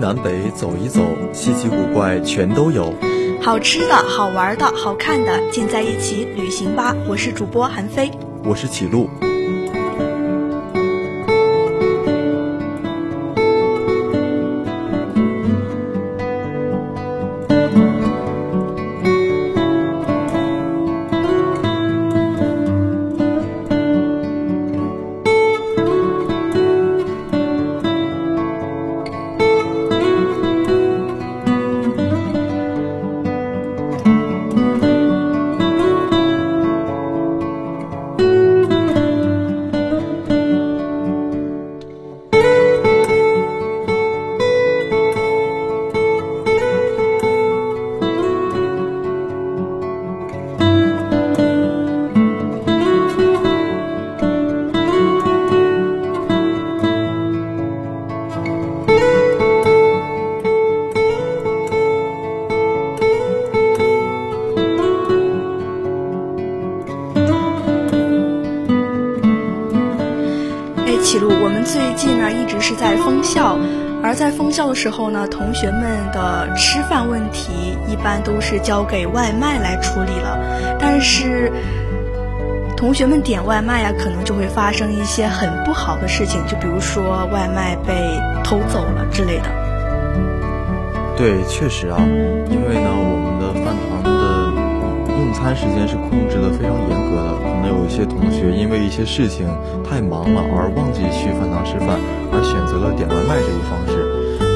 南北走一走，稀奇古怪全都有。好吃的、好玩的、好看的，尽在一起旅行吧！我是主播韩飞，我是启路。在封校的时候呢，同学们的吃饭问题一般都是交给外卖来处理了。但是，同学们点外卖呀，可能就会发生一些很不好的事情，就比如说外卖被偷走了之类的。对，确实啊，因为呢，我们的饭堂的用餐时间是控制的非常严格的，可能有一些同学因为一些事情太忙了而忘记去饭堂吃饭，而选择了点外卖这一方式。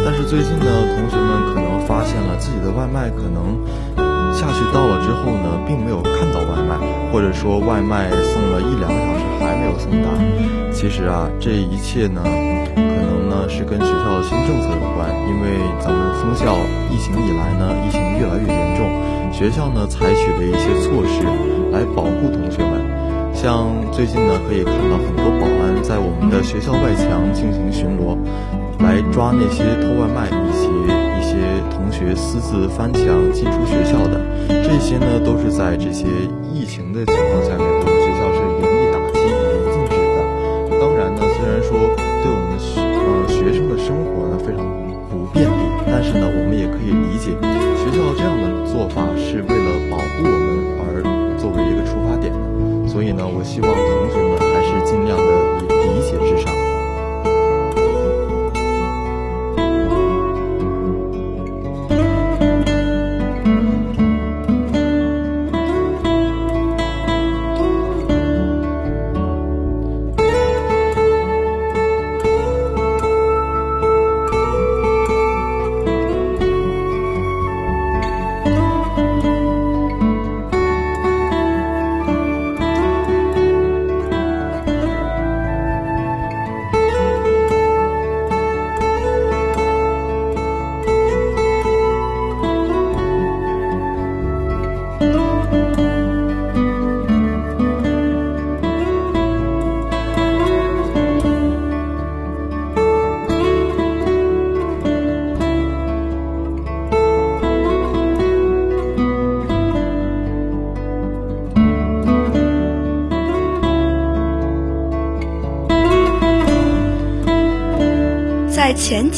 但是最近呢，同学们可能发现了自己的外卖可能下去到了之后呢，并没有看到外卖，或者说外卖送了一两个小时还没有送达。其实啊，这一切呢，可能呢是跟学校的新政策有关。因为咱们封校疫情以来呢，疫情越来越严重，学校呢采取了一些措施来保护同学们。像最近呢，可以看到很多保安在我们的学校外墙进行巡逻。来抓那些偷外卖以及一些同学私自翻墙进出学校的，这些呢都是在这些疫情的情况下面，我们学校是严厉打击严禁止的。当然呢，虽然说对我们学呃学生的生活呢非常不便利，但是呢，我们也可以理解学校这样的做法是为了保护我们而作为一个出发点的。所以呢，我希望同学们还是尽量的以理解至上。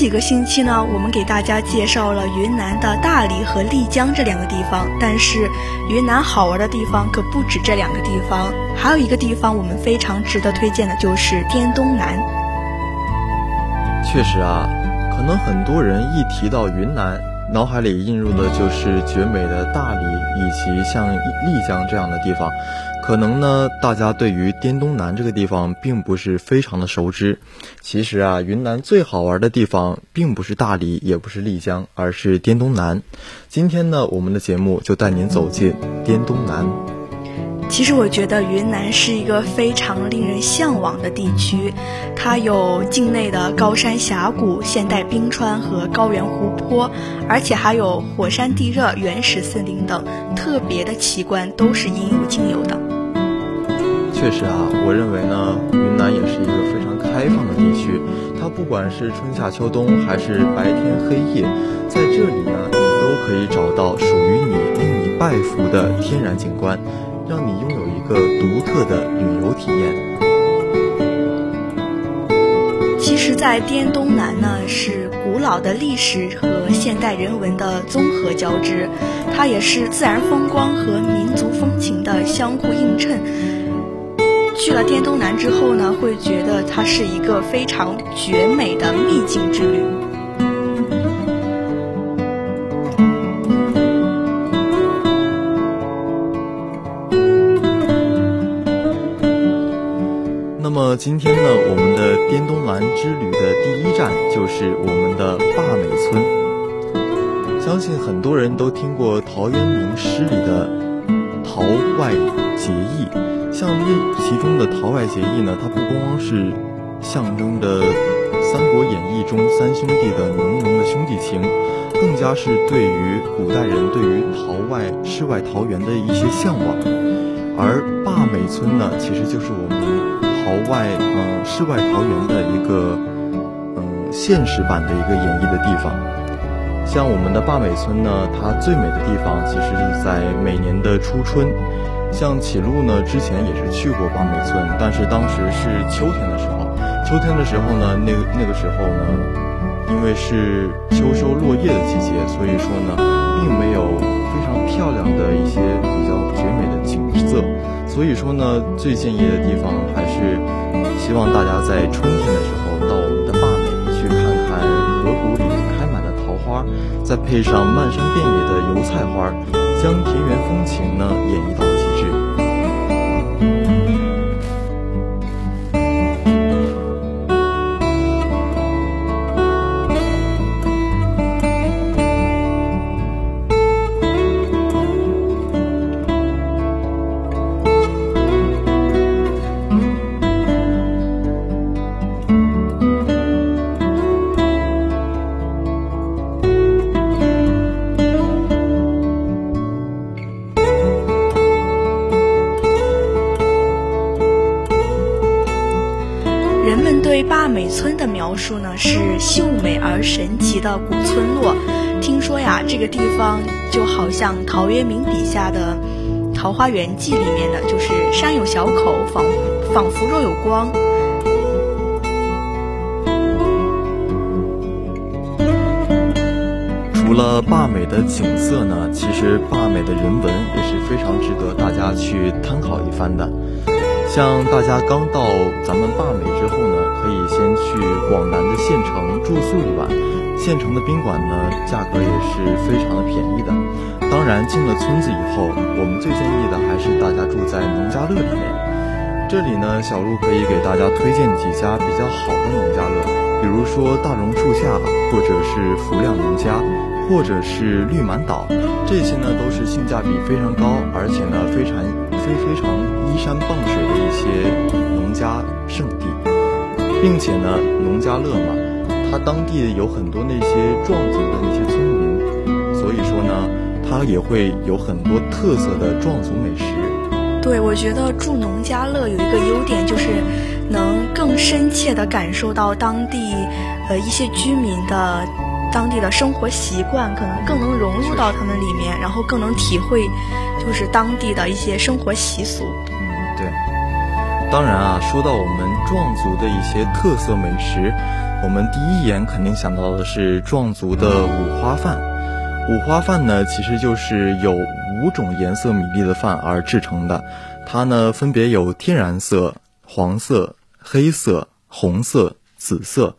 几个星期呢，我们给大家介绍了云南的大理和丽江这两个地方。但是，云南好玩的地方可不止这两个地方，还有一个地方我们非常值得推荐的，就是滇东南。确实啊，可能很多人一提到云南，脑海里映入的就是绝美的大理以及像丽江这样的地方。可能呢，大家对于滇东南这个地方并不是非常的熟知。其实啊，云南最好玩的地方并不是大理，也不是丽江，而是滇东南。今天呢，我们的节目就带您走进滇东南。其实我觉得云南是一个非常令人向往的地区，它有境内的高山峡谷、现代冰川和高原湖泊，而且还有火山地热、原始森林等特别的奇观，都是应有尽有的。确实啊，我认为呢，云南也是一个非常开放的地区，它不管是春夏秋冬，还是白天黑夜，在这里呢，你都可以找到属于你、令你拜服的天然景观。让你拥有一个独特的旅游体验。其实，在滇东南呢，是古老的历史和现代人文的综合交织，它也是自然风光和民族风情的相互映衬。去了滇东南之后呢，会觉得它是一个非常绝美的秘境之旅。那么今天呢，我们的滇东南之旅的第一站就是我们的坝美村。相信很多人都听过陶渊明诗里的“陶外结义”，像这其中的“陶外结义”呢，它不光是象征着《三国演义》中三兄弟的浓浓的兄弟情，更加是对于古代人对于陶外世外桃源的一些向往。而坝美村呢，其实就是我们。桃外，嗯，世外桃源的一个，嗯，现实版的一个演绎的地方。像我们的坝美村呢，它最美的地方其实是在每年的初春。像启路呢，之前也是去过坝美村，但是当时是秋天的时候。秋天的时候呢，那个那个时候呢，因为是秋收落叶的季节，所以说呢，并没有非常漂亮的一些比较绝美的景色。所以说呢，最建议的地方还是希望大家在春天的时候到我们的坝美去看看河谷里开满的桃花，再配上漫山遍野的油菜花，将田园风情呢演绎到描述呢是秀美而神奇的古村落。听说呀，这个地方就好像陶渊明笔下的《桃花源记》里面的，就是山有小口，仿仿佛若有光。除了坝美的景色呢，其实坝美的人文也是非常值得大家去参考一番的。像大家刚到咱们坝美之后呢，可以先去广南的县城住宿一晚。县城的宾馆呢，价格也是非常的便宜的。当然，进了村子以后，我们最建议的还是大家住在农家乐里面。这里呢，小鹿可以给大家推荐几家比较好的农家乐，比如说大榕树下，或者是福亮农家，或者是绿满岛，这些呢都是性价比非常高，而且呢非常非常依山傍水的一些农家圣地，并且呢，农家乐嘛，它当地有很多那些壮族的那些村民，所以说呢，它也会有很多特色的壮族美食。对，我觉得住农家乐有一个优点，就是能更深切地感受到当地呃一些居民的当地的生活习惯，可能更能融入到他们里面，然后更能体会就是当地的一些生活习俗。嗯，对。当然啊，说到我们壮族的一些特色美食，我们第一眼肯定想到的是壮族的五花饭。五花饭呢，其实就是有五种颜色米粒的饭而制成的，它呢分别有天然色、黄色、黑色、红色、紫色。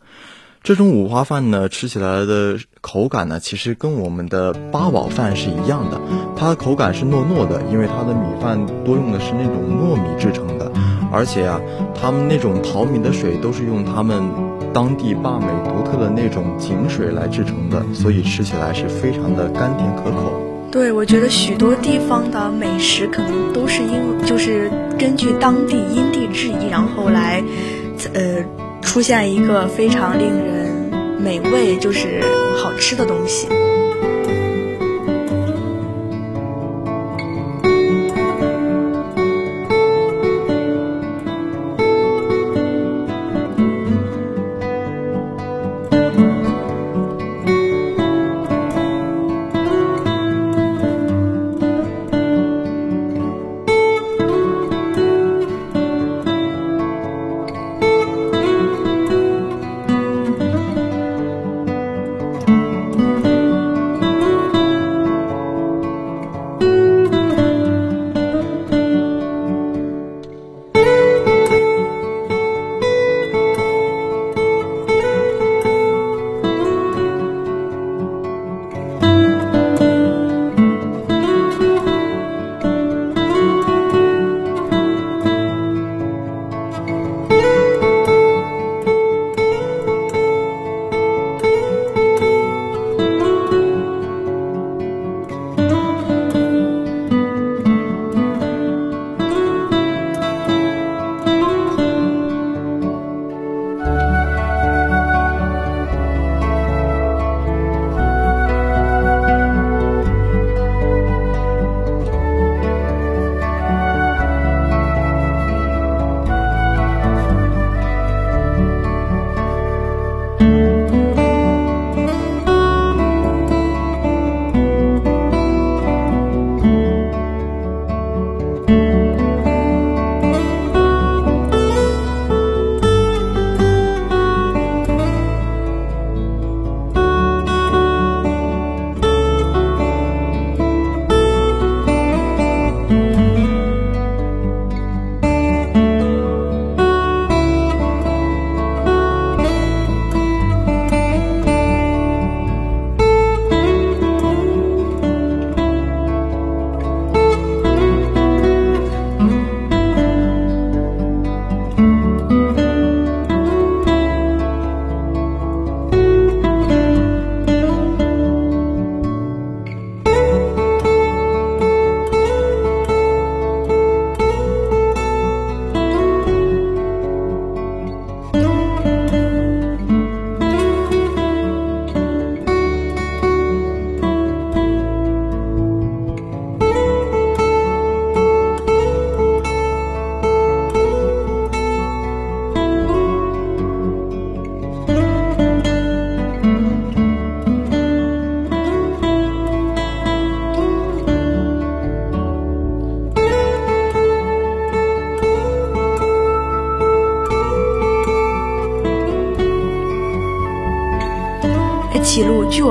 这种五花饭呢，吃起来的口感呢，其实跟我们的八宝饭是一样的，它的口感是糯糯的，因为它的米饭多用的是那种糯米制成的，而且啊，他们那种淘米的水都是用他们当地坝美独特的那种井水来制成的，所以吃起来是非常的甘甜可口。对，我觉得许多地方的美食可能都是因就是根据当地因地制宜，然后来，呃。出现一个非常令人美味，就是好吃的东西。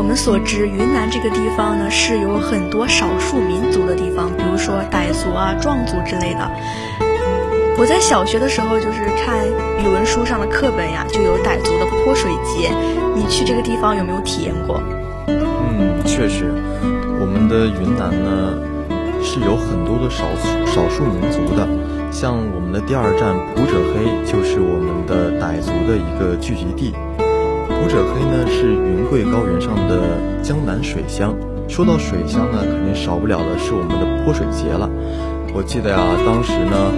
我们所知，云南这个地方呢是有很多少数民族的地方，比如说傣族啊、壮族之类的。我在小学的时候就是看语文书上的课本呀，就有傣族的泼水节。你去这个地方有没有体验过？嗯，确实，我们的云南呢是有很多的少少数民族的，像我们的第二站普者黑就是我们的傣族的一个聚集地。普者黑呢是云贵高原上的江南水乡。说到水乡呢，肯定少不了的是我们的泼水节了。我记得呀，当时呢。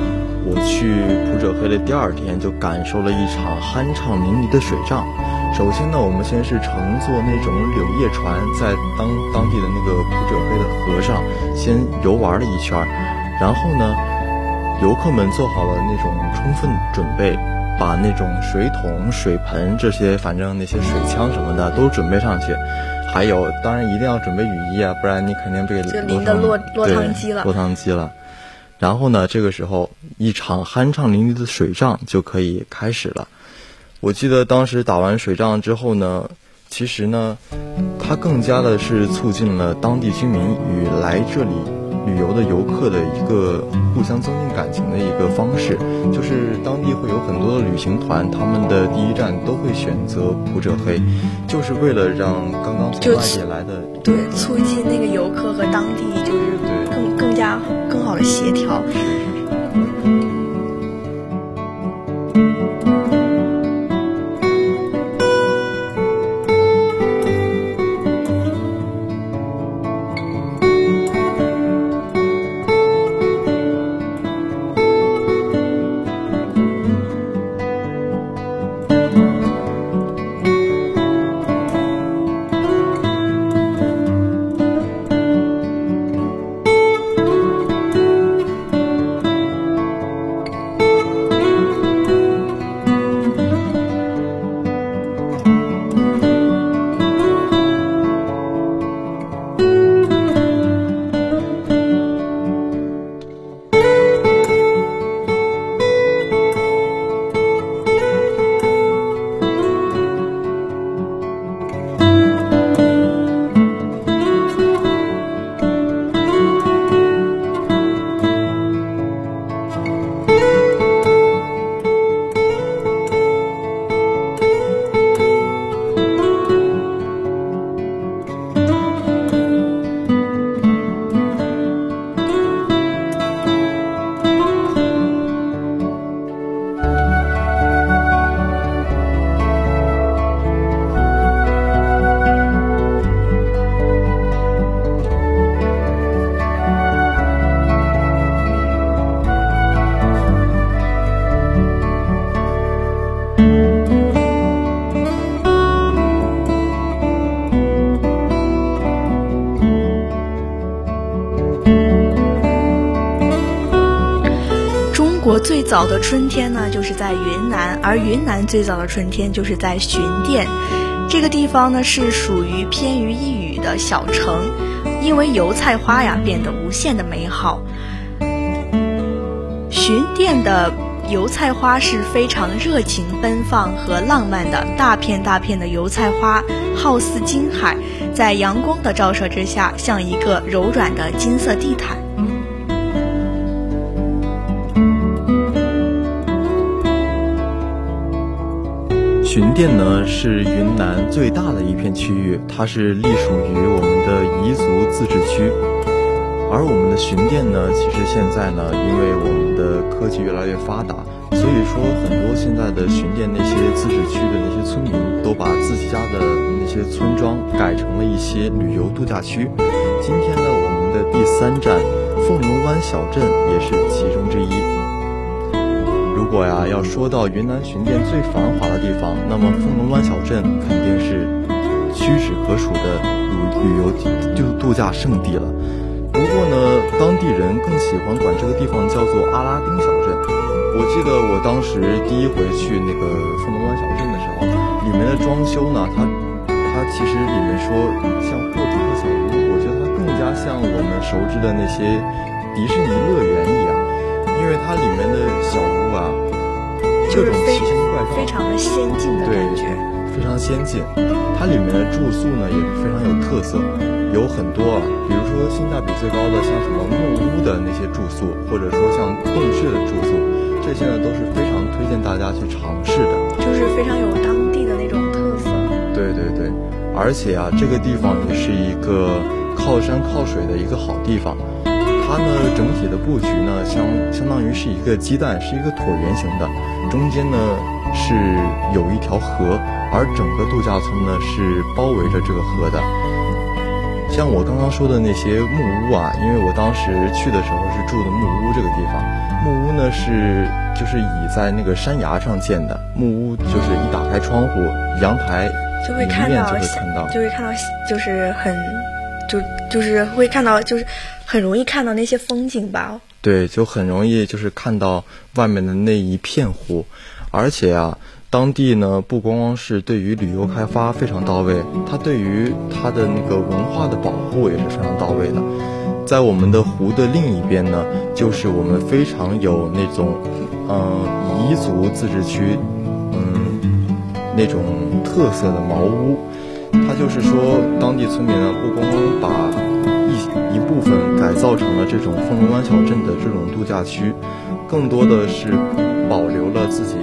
我去普者黑的第二天，就感受了一场酣畅淋漓的水仗。首先呢，我们先是乘坐那种柳叶船，在当当地的那个普者黑的河上先游玩了一圈然后呢，游客们做好了那种充分准备，把那种水桶、水盆这些，反正那些水枪什么的都准备上去。还有，当然一定要准备雨衣啊，不然你肯定被淋得落落汤鸡了。落汤鸡了。然后呢，这个时候一场酣畅淋漓的水仗就可以开始了。我记得当时打完水仗之后呢，其实呢，它更加的是促进了当地居民与来这里旅游的游客的一个互相增进感情的一个方式。就是当地会有很多的旅行团，他们的第一站都会选择普者黑，就是为了让刚刚从外地来的对促进那个游客和当地就是更更加。更好的协调。早的春天呢，就是在云南，而云南最早的春天就是在寻甸。这个地方呢，是属于偏于一隅的小城，因为油菜花呀，变得无限的美好。寻甸的油菜花是非常热情奔放和浪漫的，大片大片的油菜花，好似金海，在阳光的照射之下，像一个柔软的金色地毯。寻甸呢是云南最大的一片区域，它是隶属于我们的彝族自治区。而我们的寻甸呢，其实现在呢，因为我们的科技越来越发达，所以说很多现在的寻甸那些自治区的那些村民都把自己家的那些村庄改成了一些旅游度假区。今天呢，我们的第三站凤龙湾小镇也是其中之一。如果呀要说到云南寻甸最繁华的地方，那么凤龙湾小镇肯定是屈指可数的旅旅游度度假胜地了。不过呢，当地人更喜欢管这个地方叫做阿拉丁小镇。我记得我当时第一回去那个凤龙湾小镇的时候，里面的装修呢，它它其实里面说像霍比特小屋，我觉得它更加像我们熟知的那些迪士尼乐园，它里面的小屋啊。就是非非常的先进的感觉，非非常先进，它里面的住宿呢也是非常有特色，有很多啊，比如说性价比最高的像什么木屋的那些住宿，或者说像洞穴的住宿，这些呢都是非常推荐大家去尝试的，就是非常有当地的那种特色。对对对，而且啊，这个地方也是一个靠山靠水的一个好地方。它呢，整体的布局呢，相相当于是一个鸡蛋，是一个椭圆形的，中间呢是有一条河，而整个度假村呢是包围着这个河的。像我刚刚说的那些木屋啊，因为我当时去的时候是住的木屋这个地方，木屋呢是就是倚在那个山崖上建的，木屋就是一打开窗户，阳台就会看到，就会看到，就是很。就就是会看到，就是很容易看到那些风景吧。对，就很容易就是看到外面的那一片湖，而且啊，当地呢不光光是对于旅游开发非常到位，它对于它的那个文化的保护也是非常到位的。在我们的湖的另一边呢，就是我们非常有那种嗯彝族自治区嗯那种特色的茅屋。他就是说，当地村民呢，不光光把一一部分改造成了这种凤龙湾小镇的这种度假区，更多的是保留了自己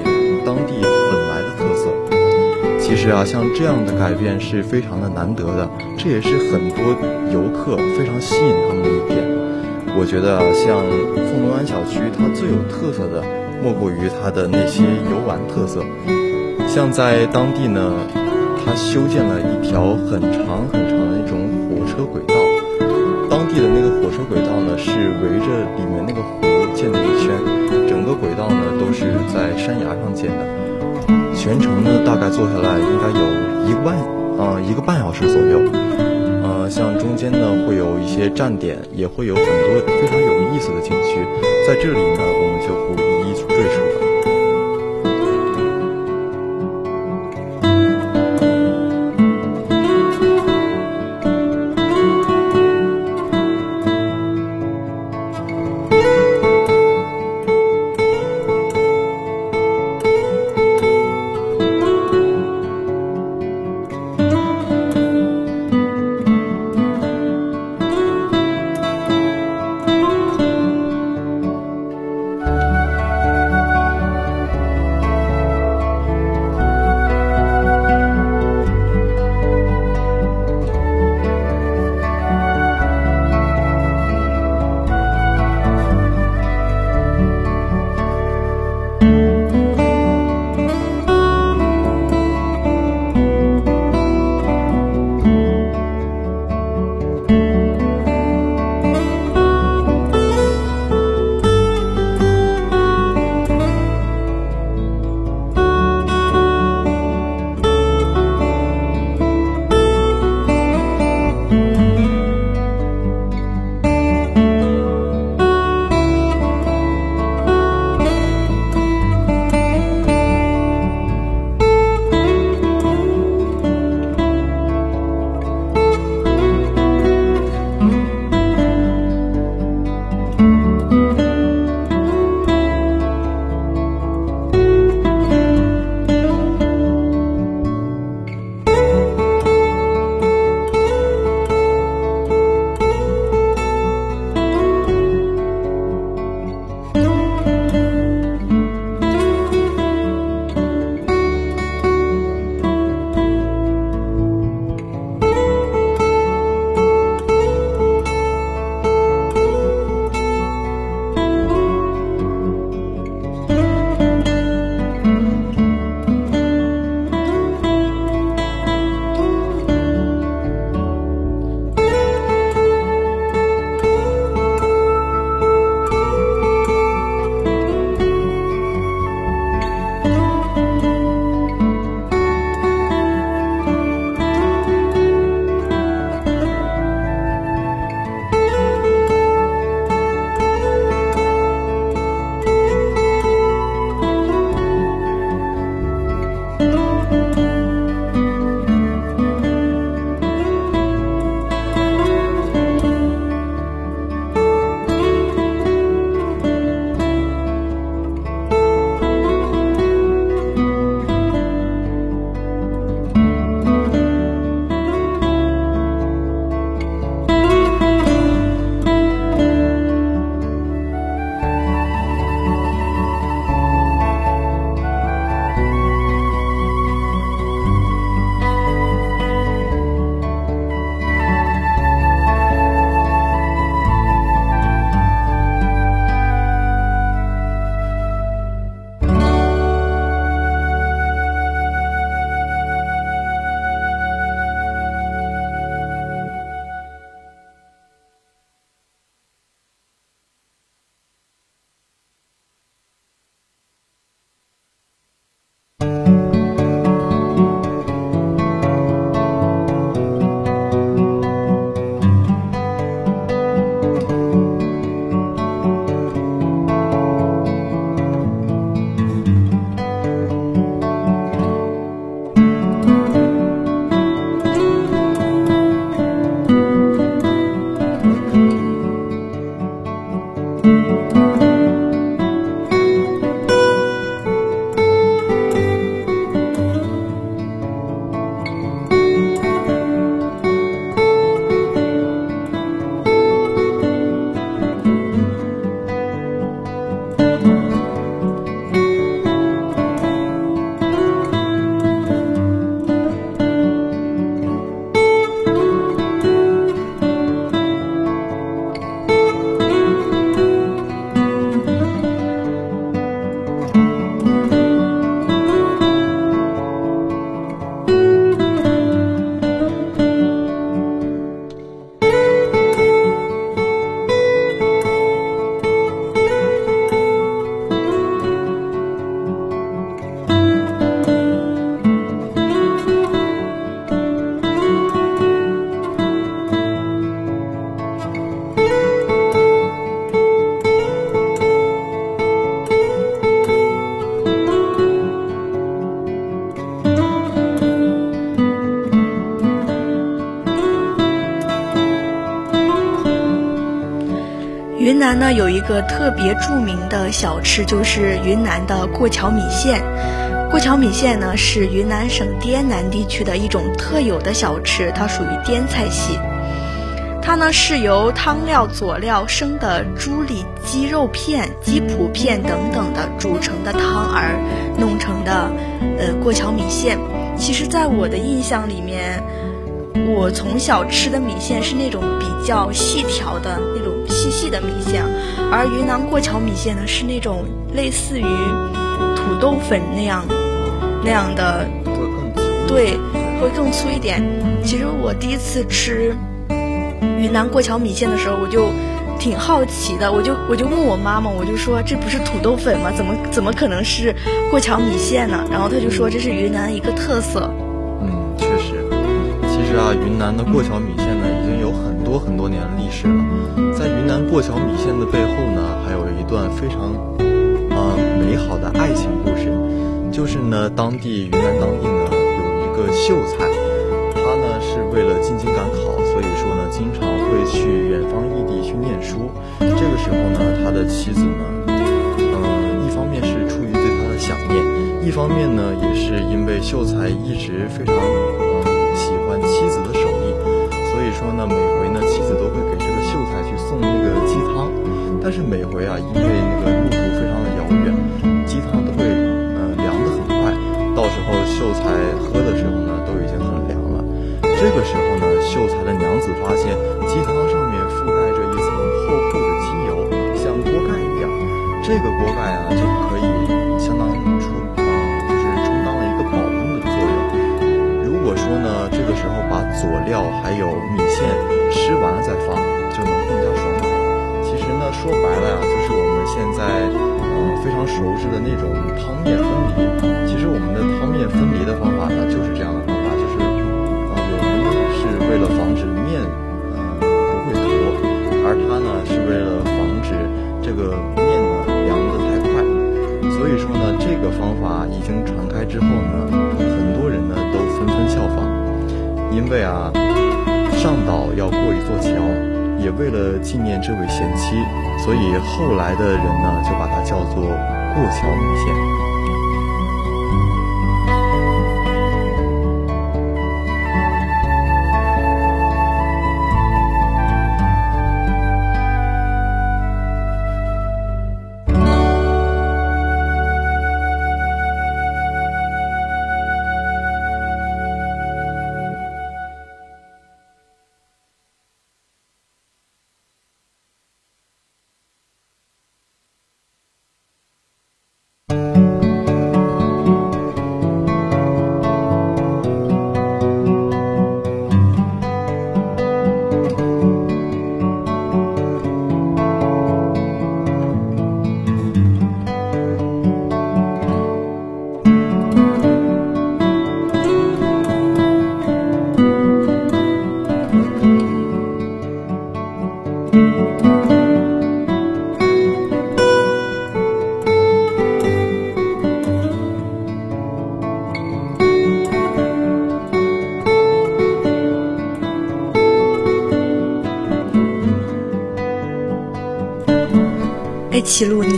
当地本来的特色。其实啊，像这样的改变是非常的难得的，这也是很多游客非常吸引他们的一点。我觉得啊，像凤龙湾小区，它最有特色的莫过于它的那些游玩特色，像在当地呢。它修建了一条很长很长的那种火车轨道，当地的那个火车轨道呢是围着里面那个湖建的一圈，整个轨道呢都是在山崖上建的，全程呢大概坐下来应该有一个半啊一个半小时左右，呃像中间呢会有一些站点，也会有很多非常有意思的景区，在这里呢我们就不一一云南呢有一个特别著名的小吃，就是云南的过桥米线。过桥米线呢是云南省滇南地区的一种特有的小吃，它属于滇菜系。它呢是由汤料、佐料、生的猪里脊肉片、鸡脯片等等的煮成的汤儿弄成的，呃，过桥米线。其实，在我的印象里面，我从小吃的米线是那种比较细条的那种细细的米线，而云南过桥米线呢是那种类似于土豆粉那样那样的，对，会更粗一点。其实我第一次吃。云南过桥米线的时候，我就挺好奇的，我就我就问我妈妈，我就说这不是土豆粉吗？怎么怎么可能是过桥米线呢？然后她就说这是云南一个特色。嗯，确实，其实啊，云南的过桥米线呢，已经有很多很多年的历史了。在云南过桥米线的背后呢，还有一段非常呃美好的爱情故事，就是呢，当地云南当地呢有一个秀才，他呢是为了进京赶考。所以说呢，经常会去远方异地去念书。这个时候呢，他的妻子呢，嗯，一方面是出于对他的想念，一方面呢，也是因为秀才一直非常说呢，每回呢，妻子都会给这个秀才去送那个鸡汤。但是每回啊，因为那个路途非常的遥远，鸡汤都会呃凉得很快。到时候秀才喝的时候呢，都已经很凉了。这个时候呢。秀才的娘子发现鸡汤上面覆盖着一层厚厚的鸡油，像锅盖一样。这个锅盖啊，就佐料还有米线吃完了再放，就能更加爽口。其实呢，说白了呀，就是我们现在嗯非常熟知的那种汤面分离。其实我们的汤面分离的方法呢，就是这样的方法，就是呃我们是。为了防止面，呃，不会坨，而它呢是为了防止这个面呢凉得太快，所以说呢，这个方法已经传开之后呢，很多人呢都纷纷效仿，因为啊，上岛要过一座桥，也为了纪念这位贤妻，所以后来的人呢就把它叫做过桥米线。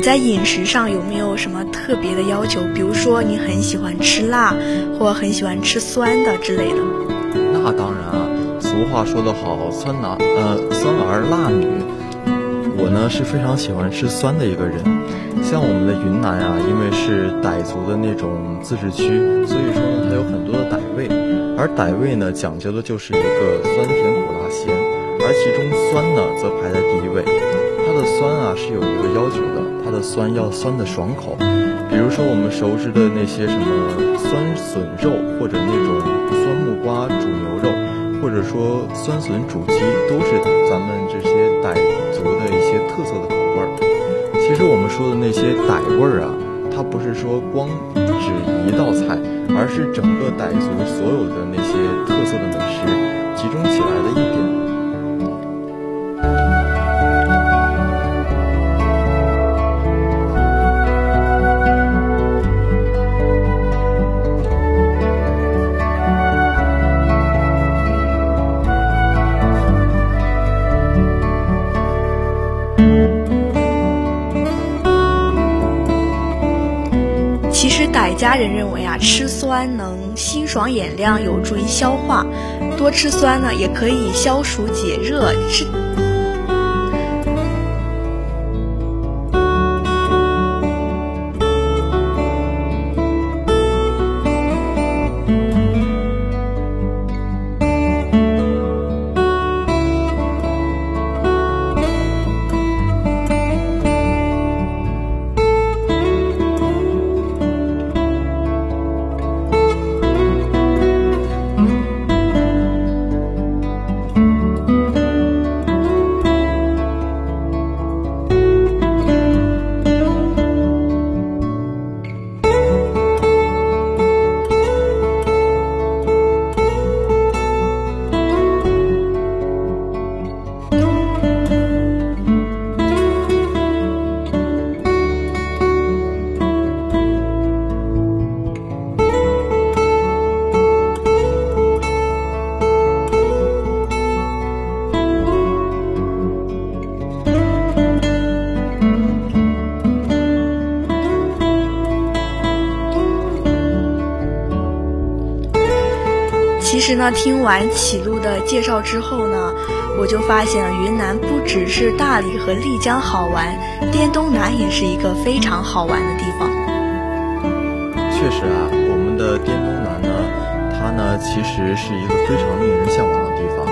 在饮食上有没有什么特别的要求？比如说你很喜欢吃辣，或很喜欢吃酸的之类的。那当然啊，俗话说得好，酸男呃酸儿辣女。我呢是非常喜欢吃酸的一个人。像我们的云南啊，因为是傣族的那种自治区，所以说呢它有很多的傣味，而傣味呢讲究的就是一个酸甜苦辣咸，而其中酸呢则排在第一位。它的酸啊是有一个要求的，它的酸要酸的爽口。比如说我们熟知的那些什么酸笋肉，或者那种酸木瓜煮牛肉，或者说酸笋煮鸡，都是咱们这些傣族的一些特色的口味儿。其实我们说的那些傣味儿啊，它不是说光指一道菜，而是整个傣族所有的那些特色的美食集中起来的一点。其实傣家人认为啊，吃酸能清爽眼亮，有助于消化，多吃酸呢也可以消暑解热。吃。呢，听完启路的介绍之后呢，我就发现云南不只是大理和丽江好玩，滇东南也是一个非常好玩的地方。确实啊，我们的滇东南呢，它呢其实是一个非常令人向往的地方，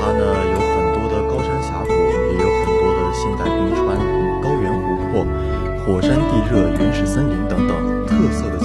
它呢有很多的高山峡谷，也有很多的现代冰川、高原湖泊、火山地热、原始森林等等特色的。